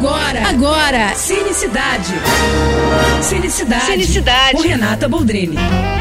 Agora, agora, Cinecidade. Cinecidade. Cinecidade. Com Renata Boldrini.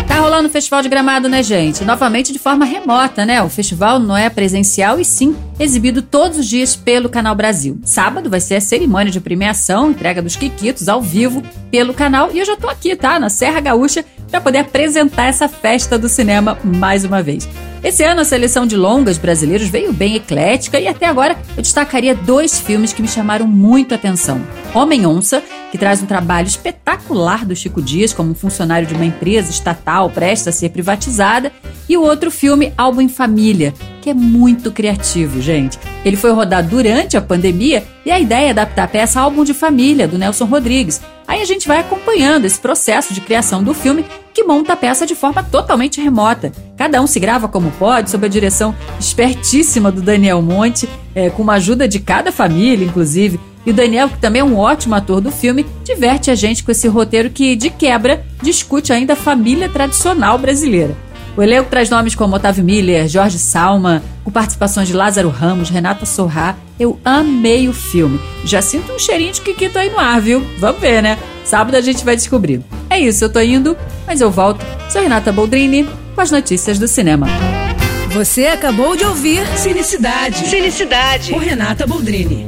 Tá rolando o Festival de Gramado, né, gente? Novamente de forma remota, né? O festival não é presencial e sim exibido todos os dias pelo Canal Brasil. Sábado vai ser a cerimônia de premiação, entrega dos Quiquitos ao vivo pelo canal. E eu já tô aqui, tá? Na Serra Gaúcha, para poder apresentar essa festa do cinema mais uma vez. Esse ano a seleção de longas brasileiros veio bem eclética e até agora eu destacaria dois filmes que me chamaram muito a atenção. Homem Onça, que traz um trabalho espetacular do Chico Dias como um funcionário de uma empresa estatal presta a ser privatizada, e o outro filme Álbum em Família, que é muito criativo, gente. Ele foi rodado durante a pandemia e a ideia é adaptar a peça Álbum de Família, do Nelson Rodrigues. Aí a gente vai acompanhando esse processo de criação do filme que monta a peça de forma totalmente remota. Cada um se grava como pode, sob a direção espertíssima do Daniel Monte, é, com uma ajuda de cada família, inclusive. E o Daniel, que também é um ótimo ator do filme, diverte a gente com esse roteiro que, de quebra, discute ainda a família tradicional brasileira. O elenco traz nomes como Otávio Miller, Jorge Salma, com participações de Lázaro Ramos, Renata Sorrá. Eu amei o filme. Já sinto um cheirinho de Kikito aí no ar, viu? Vamos ver, né? Sábado a gente vai descobrir. É isso, eu tô indo, mas eu volto. Sou Renata Boldrini com as notícias do cinema. Você acabou de ouvir Cinecidade. Cinecidade. Com Renata Boldrini.